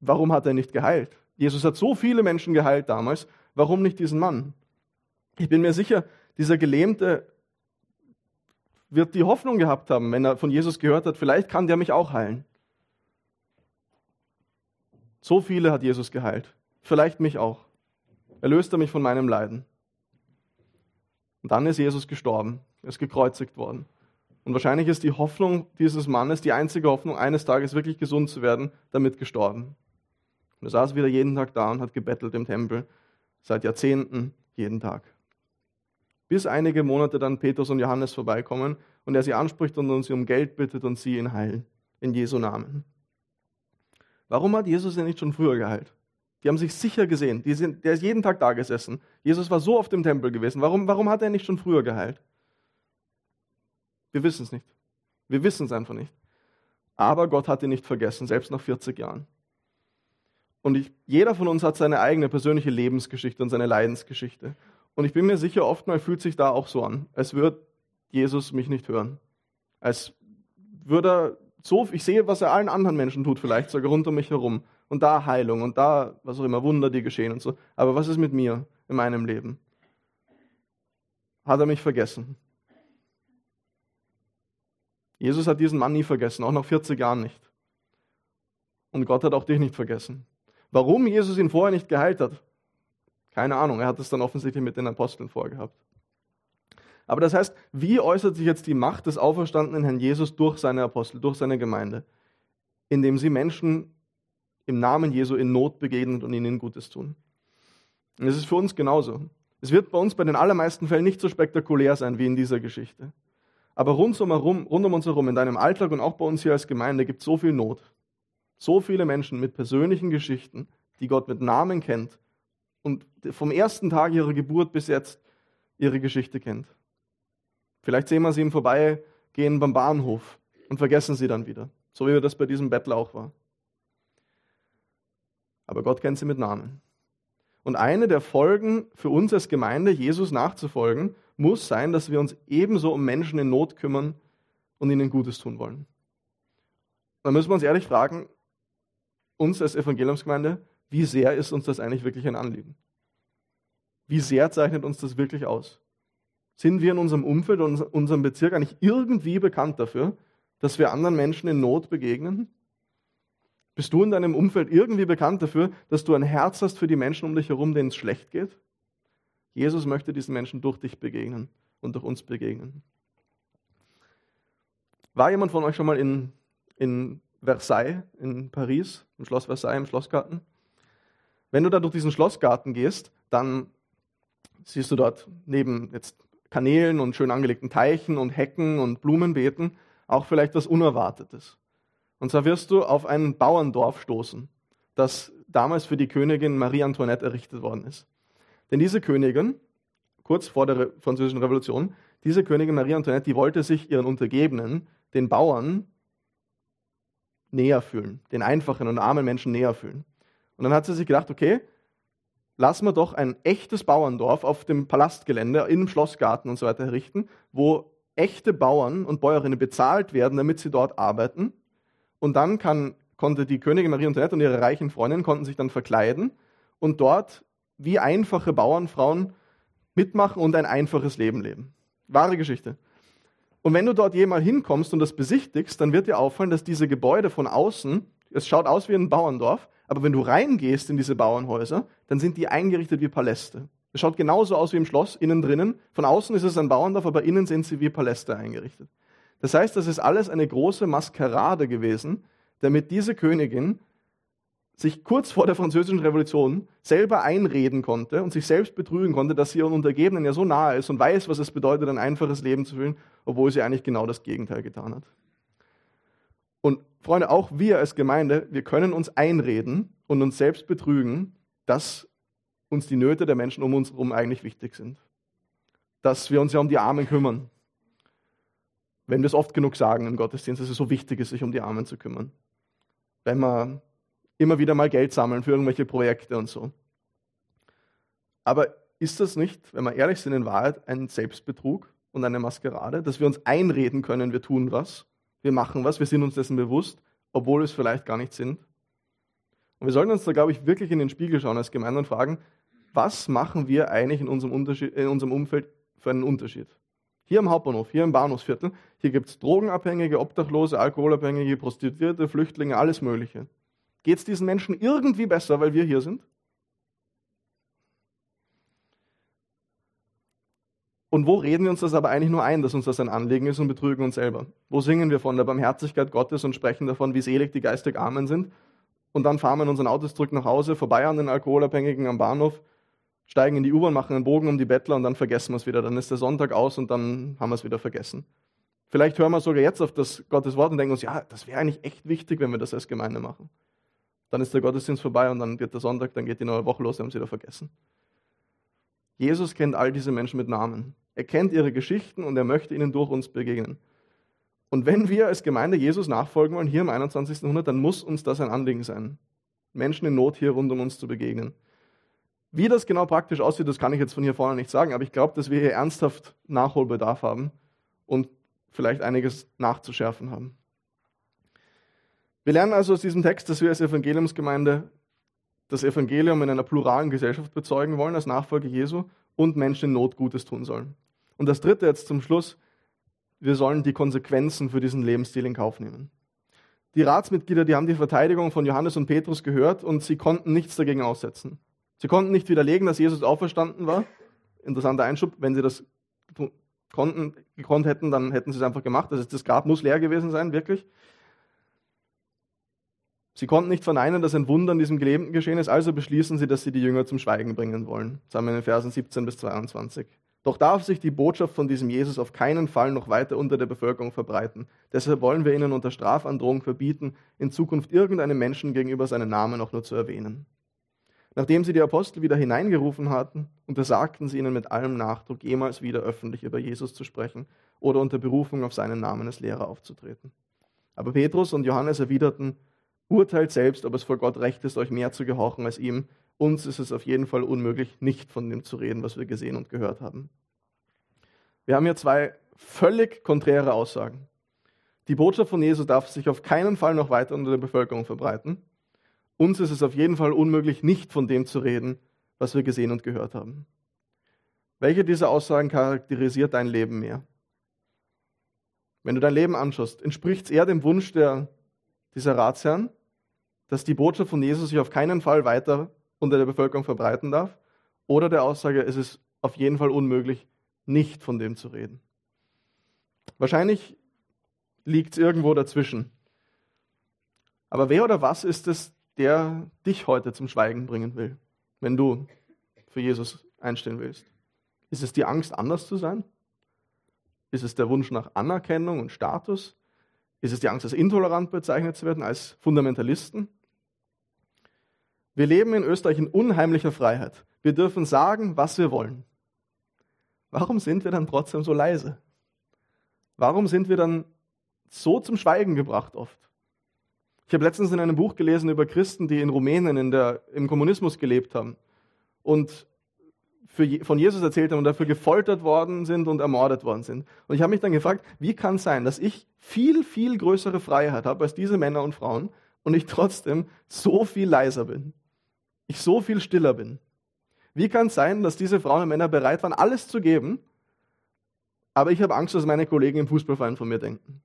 S2: Warum hat er nicht geheilt? Jesus hat so viele Menschen geheilt damals. Warum nicht diesen Mann? Ich bin mir sicher, dieser Gelähmte wird die Hoffnung gehabt haben, wenn er von Jesus gehört hat, vielleicht kann der mich auch heilen. So viele hat Jesus geheilt. Vielleicht mich auch. Erlöst er mich von meinem Leiden. Und dann ist Jesus gestorben. Er ist gekreuzigt worden. Und wahrscheinlich ist die Hoffnung dieses Mannes, die einzige Hoffnung, eines Tages wirklich gesund zu werden, damit gestorben. Und er saß wieder jeden Tag da und hat gebettelt im Tempel, seit Jahrzehnten, jeden Tag. Bis einige Monate dann Petrus und Johannes vorbeikommen und er sie anspricht und sie um Geld bittet und sie ihn heilen, in Jesu Namen. Warum hat Jesus ihn nicht schon früher geheilt? Die haben sich sicher gesehen. Sind, der ist jeden Tag da gesessen. Jesus war so oft im Tempel gewesen. Warum, warum hat er nicht schon früher geheilt? Wir wissen es nicht. Wir wissen es einfach nicht. Aber Gott hat ihn nicht vergessen, selbst nach 40 Jahren. Und ich, jeder von uns hat seine eigene persönliche Lebensgeschichte und seine Leidensgeschichte. Und ich bin mir sicher, oftmals fühlt sich da auch so an, als würde Jesus mich nicht hören. Als würde er so, ich sehe, was er allen anderen Menschen tut, vielleicht sogar rund um mich herum. Und da Heilung und da, was auch immer, Wunder, die geschehen und so. Aber was ist mit mir in meinem Leben? Hat er mich vergessen? Jesus hat diesen Mann nie vergessen, auch nach 40 Jahren nicht. Und Gott hat auch dich nicht vergessen. Warum Jesus ihn vorher nicht geheilt hat? Keine Ahnung, er hat es dann offensichtlich mit den Aposteln vorgehabt. Aber das heißt, wie äußert sich jetzt die Macht des auferstandenen Herrn Jesus durch seine Apostel, durch seine Gemeinde? Indem sie Menschen im Namen Jesu in Not begegnen und ihnen Gutes tun. Und es ist für uns genauso. Es wird bei uns bei den allermeisten Fällen nicht so spektakulär sein wie in dieser Geschichte. Aber rund um, rund um uns herum, in deinem Alltag und auch bei uns hier als Gemeinde, gibt es so viel Not. So viele Menschen mit persönlichen Geschichten, die Gott mit Namen kennt und vom ersten Tag ihrer Geburt bis jetzt ihre Geschichte kennt. Vielleicht sehen wir sie im Vorbeigehen beim Bahnhof und vergessen sie dann wieder, so wie das bei diesem Bettler auch war. Aber Gott kennt sie mit Namen. Und eine der Folgen für uns als Gemeinde, Jesus nachzufolgen, muss sein, dass wir uns ebenso um Menschen in Not kümmern und ihnen Gutes tun wollen. Da müssen wir uns ehrlich fragen, uns als Evangeliumsgemeinde, wie sehr ist uns das eigentlich wirklich ein Anliegen? Wie sehr zeichnet uns das wirklich aus? Sind wir in unserem Umfeld, in unserem Bezirk eigentlich irgendwie bekannt dafür, dass wir anderen Menschen in Not begegnen? Bist du in deinem Umfeld irgendwie bekannt dafür, dass du ein Herz hast für die Menschen um dich herum, denen es schlecht geht? Jesus möchte diesen Menschen durch dich begegnen und durch uns begegnen. War jemand von euch schon mal in, in Versailles, in Paris, im Schloss Versailles, im Schlossgarten? Wenn du da durch diesen Schlossgarten gehst, dann siehst du dort neben jetzt Kanälen und schön angelegten Teichen und Hecken und Blumenbeeten auch vielleicht was Unerwartetes. Und zwar wirst du auf ein Bauerndorf stoßen, das damals für die Königin Marie Antoinette errichtet worden ist. Denn diese Königin, kurz vor der Französischen Revolution, diese Königin Marie Antoinette, die wollte sich ihren Untergebenen, den Bauern, näher fühlen, den einfachen und armen Menschen näher fühlen. Und dann hat sie sich gedacht, okay, lassen wir doch ein echtes Bauerndorf auf dem Palastgelände, im Schlossgarten und so weiter errichten, wo echte Bauern und Bäuerinnen bezahlt werden, damit sie dort arbeiten und dann kann, konnte die Königin Marie Antoinette und ihre reichen Freundinnen konnten sich dann verkleiden und dort wie einfache Bauernfrauen mitmachen und ein einfaches Leben leben. Wahre Geschichte. Und wenn du dort jemals hinkommst und das besichtigst, dann wird dir auffallen, dass diese Gebäude von außen, es schaut aus wie ein Bauerndorf, aber wenn du reingehst in diese Bauernhäuser, dann sind die eingerichtet wie Paläste. Es schaut genauso aus wie im Schloss, innen drinnen. Von außen ist es ein Bauerndorf, aber innen sind sie wie Paläste eingerichtet. Das heißt, das ist alles eine große Maskerade gewesen, damit diese Königin sich kurz vor der französischen Revolution selber einreden konnte und sich selbst betrügen konnte, dass sie ihren Untergebenen ja so nahe ist und weiß, was es bedeutet, ein einfaches Leben zu führen, obwohl sie eigentlich genau das Gegenteil getan hat. Und Freunde, auch wir als Gemeinde, wir können uns einreden und uns selbst betrügen, dass uns die Nöte der Menschen um uns herum eigentlich wichtig sind. Dass wir uns ja um die Armen kümmern, wenn wir es oft genug sagen im Gottesdienst, dass es so wichtig ist, sich um die Armen zu kümmern. Wenn wir immer wieder mal Geld sammeln für irgendwelche Projekte und so. Aber ist das nicht, wenn wir ehrlich sind, in Wahrheit ein Selbstbetrug und eine Maskerade, dass wir uns einreden können, wir tun was, wir machen was, wir sind uns dessen bewusst, obwohl wir es vielleicht gar nicht sind? Und wir sollten uns da, glaube ich, wirklich in den Spiegel schauen als Gemeinde und fragen, was machen wir eigentlich in unserem, in unserem Umfeld für einen Unterschied? Hier am Hauptbahnhof, hier im Bahnhofsviertel, hier gibt es Drogenabhängige, Obdachlose, Alkoholabhängige, Prostituierte, Flüchtlinge, alles Mögliche. Geht es diesen Menschen irgendwie besser, weil wir hier sind? Und wo reden wir uns das aber eigentlich nur ein, dass uns das ein Anliegen ist und betrügen uns selber? Wo singen wir von der Barmherzigkeit Gottes und sprechen davon, wie selig die geistig Armen sind? Und dann fahren wir in unseren Autos zurück nach Hause, vorbei an den Alkoholabhängigen am Bahnhof steigen in die U-Bahn, machen einen Bogen um die Bettler und dann vergessen wir es wieder. Dann ist der Sonntag aus und dann haben wir es wieder vergessen. Vielleicht hören wir sogar jetzt auf das Gottes Wort und denken uns, ja, das wäre eigentlich echt wichtig, wenn wir das als Gemeinde machen. Dann ist der Gottesdienst vorbei und dann wird der Sonntag, dann geht die neue Woche los, wir haben es wieder vergessen. Jesus kennt all diese Menschen mit Namen. Er kennt ihre Geschichten und er möchte ihnen durch uns begegnen. Und wenn wir als Gemeinde Jesus nachfolgen wollen, hier im 21. Jahrhundert, dann muss uns das ein Anliegen sein, Menschen in Not hier rund um uns zu begegnen. Wie das genau praktisch aussieht, das kann ich jetzt von hier vorne nicht sagen, aber ich glaube, dass wir hier ernsthaft Nachholbedarf haben und vielleicht einiges nachzuschärfen haben. Wir lernen also aus diesem Text, dass wir als Evangeliumsgemeinde das Evangelium in einer pluralen Gesellschaft bezeugen wollen, als Nachfolger Jesu und Menschen in Not Gutes tun sollen. Und das dritte jetzt zum Schluss, wir sollen die Konsequenzen für diesen Lebensstil in Kauf nehmen. Die Ratsmitglieder, die haben die Verteidigung von Johannes und Petrus gehört und sie konnten nichts dagegen aussetzen. Sie konnten nicht widerlegen, dass Jesus auferstanden war. Interessanter Einschub, wenn sie das konnten, gekonnt hätten, dann hätten sie es einfach gemacht. Das, das Grab muss leer gewesen sein, wirklich. Sie konnten nicht verneinen, dass ein Wunder in diesem Gelähmten geschehen ist, also beschließen sie, dass sie die Jünger zum Schweigen bringen wollen. Das haben wir in den Versen 17 bis 22. Doch darf sich die Botschaft von diesem Jesus auf keinen Fall noch weiter unter der Bevölkerung verbreiten. Deshalb wollen wir ihnen unter Strafandrohung verbieten, in Zukunft irgendeinem Menschen gegenüber seinen Namen auch nur zu erwähnen. Nachdem sie die Apostel wieder hineingerufen hatten, untersagten sie ihnen mit allem Nachdruck, jemals wieder öffentlich über Jesus zu sprechen oder unter Berufung auf seinen Namen als Lehrer aufzutreten. Aber Petrus und Johannes erwiderten, urteilt selbst, ob es vor Gott recht ist, euch mehr zu gehorchen als ihm. Uns ist es auf jeden Fall unmöglich, nicht von dem zu reden, was wir gesehen und gehört haben. Wir haben hier zwei völlig konträre Aussagen. Die Botschaft von Jesus darf sich auf keinen Fall noch weiter unter der Bevölkerung verbreiten. Uns ist es auf jeden Fall unmöglich, nicht von dem zu reden, was wir gesehen und gehört haben. Welche dieser Aussagen charakterisiert dein Leben mehr? Wenn du dein Leben anschaust, entspricht es eher dem Wunsch der, dieser Ratsherren, dass die Botschaft von Jesus sich auf keinen Fall weiter unter der Bevölkerung verbreiten darf? Oder der Aussage, es ist auf jeden Fall unmöglich, nicht von dem zu reden? Wahrscheinlich liegt es irgendwo dazwischen. Aber wer oder was ist es, der dich heute zum Schweigen bringen will, wenn du für Jesus einstehen willst? Ist es die Angst, anders zu sein? Ist es der Wunsch nach Anerkennung und Status? Ist es die Angst, als intolerant bezeichnet zu werden, als Fundamentalisten? Wir leben in Österreich in unheimlicher Freiheit. Wir dürfen sagen, was wir wollen. Warum sind wir dann trotzdem so leise? Warum sind wir dann so zum Schweigen gebracht oft? Ich habe letztens in einem Buch gelesen über Christen, die in Rumänien in der, im Kommunismus gelebt haben und für, von Jesus erzählt haben und dafür gefoltert worden sind und ermordet worden sind. Und ich habe mich dann gefragt, wie kann es sein, dass ich viel, viel größere Freiheit habe als diese Männer und Frauen und ich trotzdem so viel leiser bin? Ich so viel stiller bin? Wie kann es sein, dass diese Frauen und Männer bereit waren, alles zu geben, aber ich habe Angst, was meine Kollegen im Fußballverein von mir denken?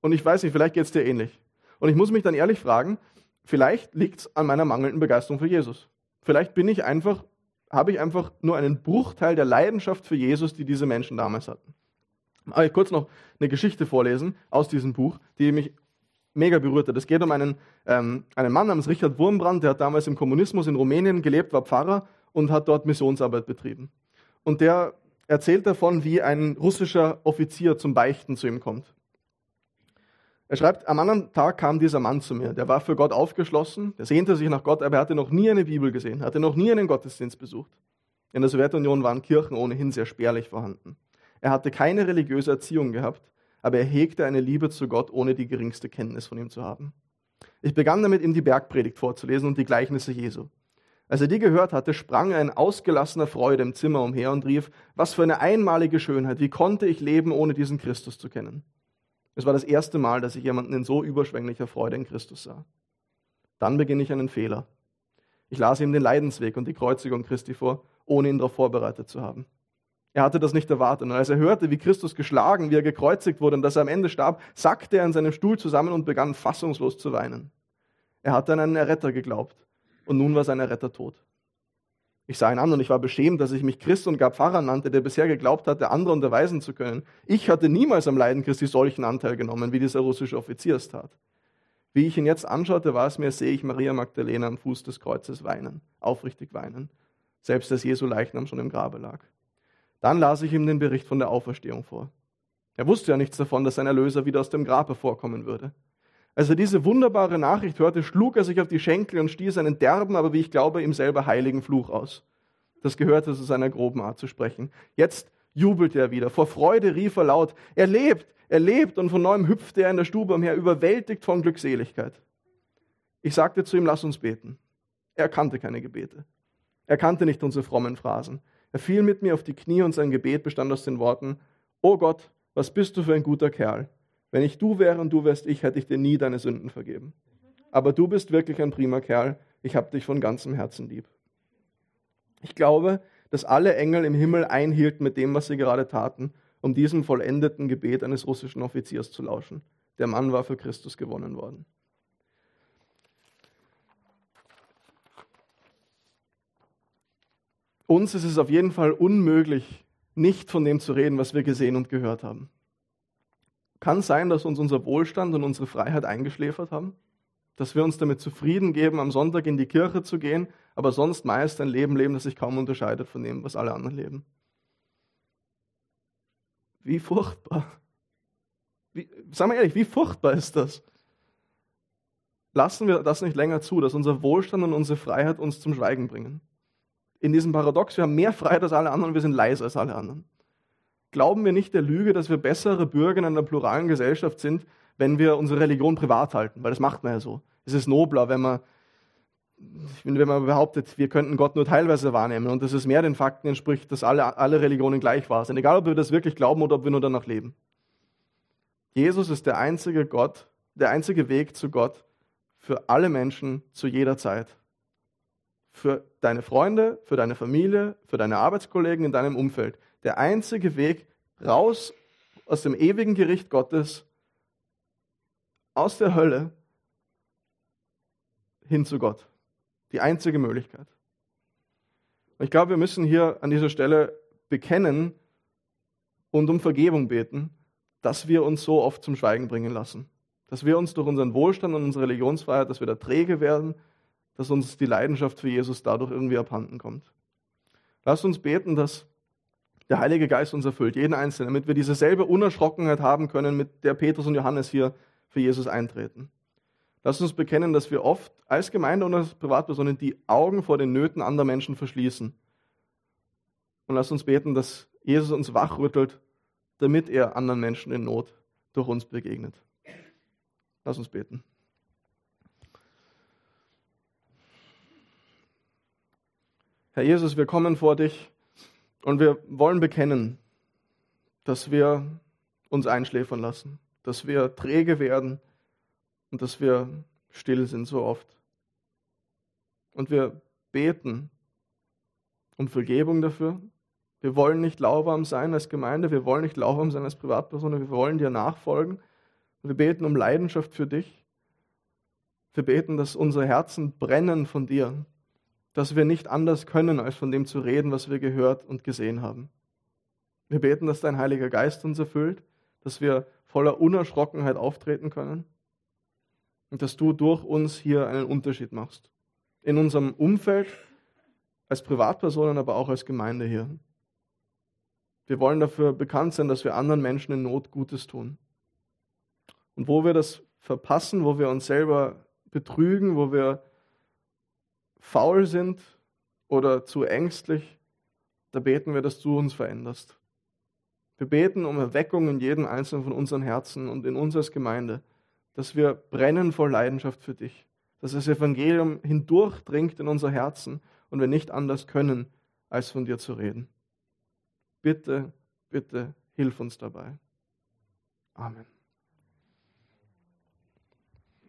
S2: Und ich weiß nicht, vielleicht geht es dir ähnlich. Und ich muss mich dann ehrlich fragen, vielleicht liegt es an meiner mangelnden Begeisterung für Jesus. Vielleicht bin ich einfach habe ich einfach nur einen Bruchteil der Leidenschaft für Jesus, die diese Menschen damals hatten. Aber ich kurz noch eine Geschichte vorlesen aus diesem Buch, die mich mega berührt hat. Es geht um einen, ähm, einen Mann namens Richard Wurmbrand, der hat damals im Kommunismus in Rumänien gelebt, war Pfarrer und hat dort Missionsarbeit betrieben. Und der erzählt davon, wie ein russischer Offizier zum Beichten zu ihm kommt. Er schreibt, am anderen Tag kam dieser Mann zu mir. Der war für Gott aufgeschlossen, der sehnte sich nach Gott, aber er hatte noch nie eine Bibel gesehen, hatte noch nie einen Gottesdienst besucht. In der Sowjetunion waren Kirchen ohnehin sehr spärlich vorhanden. Er hatte keine religiöse Erziehung gehabt, aber er hegte eine Liebe zu Gott, ohne die geringste Kenntnis von ihm zu haben. Ich begann damit, ihm die Bergpredigt vorzulesen und die Gleichnisse Jesu. Als er die gehört hatte, sprang er in ausgelassener Freude im Zimmer umher und rief, was für eine einmalige Schönheit, wie konnte ich leben, ohne diesen Christus zu kennen? Es war das erste Mal, dass ich jemanden in so überschwänglicher Freude in Christus sah. Dann beginne ich einen Fehler. Ich las ihm den Leidensweg und die Kreuzigung Christi vor, ohne ihn darauf vorbereitet zu haben. Er hatte das nicht erwartet. Und als er hörte, wie Christus geschlagen, wie er gekreuzigt wurde und dass er am Ende starb, sackte er in seinem Stuhl zusammen und begann fassungslos zu weinen. Er hatte an einen Erretter geglaubt und nun war sein Erretter tot. Ich sah ihn an und ich war beschämt, dass ich mich Christ und gar Pfarrer nannte, der bisher geglaubt hatte, andere unterweisen zu können. Ich hatte niemals am Leiden Christi solchen Anteil genommen, wie dieser russische Offizier es tat. Wie ich ihn jetzt anschaute, war es mir, sehe ich Maria Magdalena am Fuß des Kreuzes weinen, aufrichtig weinen, selbst als Jesu Leichnam schon im Grabe lag. Dann las ich ihm den Bericht von der Auferstehung vor. Er wusste ja nichts davon, dass sein Erlöser wieder aus dem Grab hervorkommen würde. Als er diese wunderbare Nachricht hörte, schlug er sich auf die Schenkel und stieß einen derben, aber wie ich glaube, ihm selber heiligen Fluch aus. Das gehörte zu seiner groben Art zu sprechen. Jetzt jubelte er wieder. Vor Freude rief er laut, er lebt, er lebt, und von neuem hüpfte er in der Stube umher, überwältigt von Glückseligkeit. Ich sagte zu ihm, lass uns beten. Er kannte keine Gebete. Er kannte nicht unsere frommen Phrasen. Er fiel mit mir auf die Knie und sein Gebet bestand aus den Worten, O Gott, was bist du für ein guter Kerl. Wenn ich du wäre und du wärst ich, hätte ich dir nie deine Sünden vergeben. Aber du bist wirklich ein prima Kerl. Ich habe dich von ganzem Herzen lieb. Ich glaube, dass alle Engel im Himmel einhielten mit dem, was sie gerade taten, um diesem vollendeten Gebet eines russischen Offiziers zu lauschen. Der Mann war für Christus gewonnen worden. Uns ist es auf jeden Fall unmöglich, nicht von dem zu reden, was wir gesehen und gehört haben. Kann sein, dass uns unser Wohlstand und unsere Freiheit eingeschläfert haben? Dass wir uns damit zufrieden geben, am Sonntag in die Kirche zu gehen, aber sonst meist ein Leben leben, das sich kaum unterscheidet von dem, was alle anderen leben? Wie furchtbar. Wie, sagen wir ehrlich, wie furchtbar ist das? Lassen wir das nicht länger zu, dass unser Wohlstand und unsere Freiheit uns zum Schweigen bringen. In diesem Paradox, wir haben mehr Freiheit als alle anderen, wir sind leiser als alle anderen glauben wir nicht der Lüge, dass wir bessere Bürger in einer pluralen Gesellschaft sind, wenn wir unsere Religion privat halten, weil das macht man ja so. Es ist nobler, wenn man, wenn man behauptet, wir könnten Gott nur teilweise wahrnehmen und dass es mehr den Fakten entspricht, dass alle, alle Religionen gleich wahr sind, egal ob wir das wirklich glauben oder ob wir nur danach leben. Jesus ist der einzige Gott, der einzige Weg zu Gott für alle Menschen zu jeder Zeit. für deine Freunde, für deine Familie, für deine Arbeitskollegen in deinem Umfeld. Der einzige Weg raus aus dem ewigen Gericht Gottes, aus der Hölle hin zu Gott. Die einzige Möglichkeit. Und ich glaube, wir müssen hier an dieser Stelle bekennen und um Vergebung beten, dass wir uns so oft zum Schweigen bringen lassen. Dass wir uns durch unseren Wohlstand und unsere Religionsfreiheit, dass wir da träge werden, dass uns die Leidenschaft für Jesus dadurch irgendwie abhanden kommt. Lasst uns beten, dass der Heilige Geist uns erfüllt, jeden Einzelnen, damit wir diese selbe Unerschrockenheit haben können, mit der Petrus und Johannes hier für Jesus eintreten. Lasst uns bekennen, dass wir oft als Gemeinde und als Privatpersonen die Augen vor den Nöten anderer Menschen verschließen. Und lasst uns beten, dass Jesus uns wachrüttelt, damit er anderen Menschen in Not durch uns begegnet. Lass uns beten. Herr Jesus, wir kommen vor dich und wir wollen bekennen, dass wir uns einschläfern lassen, dass wir träge werden und dass wir still sind so oft. Und wir beten um Vergebung dafür. Wir wollen nicht lauwarm sein als Gemeinde, wir wollen nicht lauwarm sein als Privatperson, wir wollen dir nachfolgen. Wir beten um Leidenschaft für dich. Wir beten, dass unsere Herzen brennen von dir, dass wir nicht anders können, als von dem zu reden, was wir gehört und gesehen haben. Wir beten, dass dein Heiliger Geist uns erfüllt, dass wir voller Unerschrockenheit auftreten können und dass du durch uns hier einen Unterschied machst. In unserem Umfeld, als Privatpersonen, aber auch als Gemeinde hier. Wir wollen dafür bekannt sein, dass wir anderen Menschen in Not Gutes tun. Und wo wir das verpassen, wo wir uns selber betrügen, wo wir faul sind oder zu ängstlich, da beten wir, dass du uns veränderst. Wir beten um Erweckung in jedem einzelnen von unseren Herzen und in uns als Gemeinde, dass wir brennen vor Leidenschaft für dich, dass das Evangelium hindurchdringt in unser Herzen und wir nicht anders können, als von dir zu reden. Bitte, bitte, hilf uns dabei. Amen.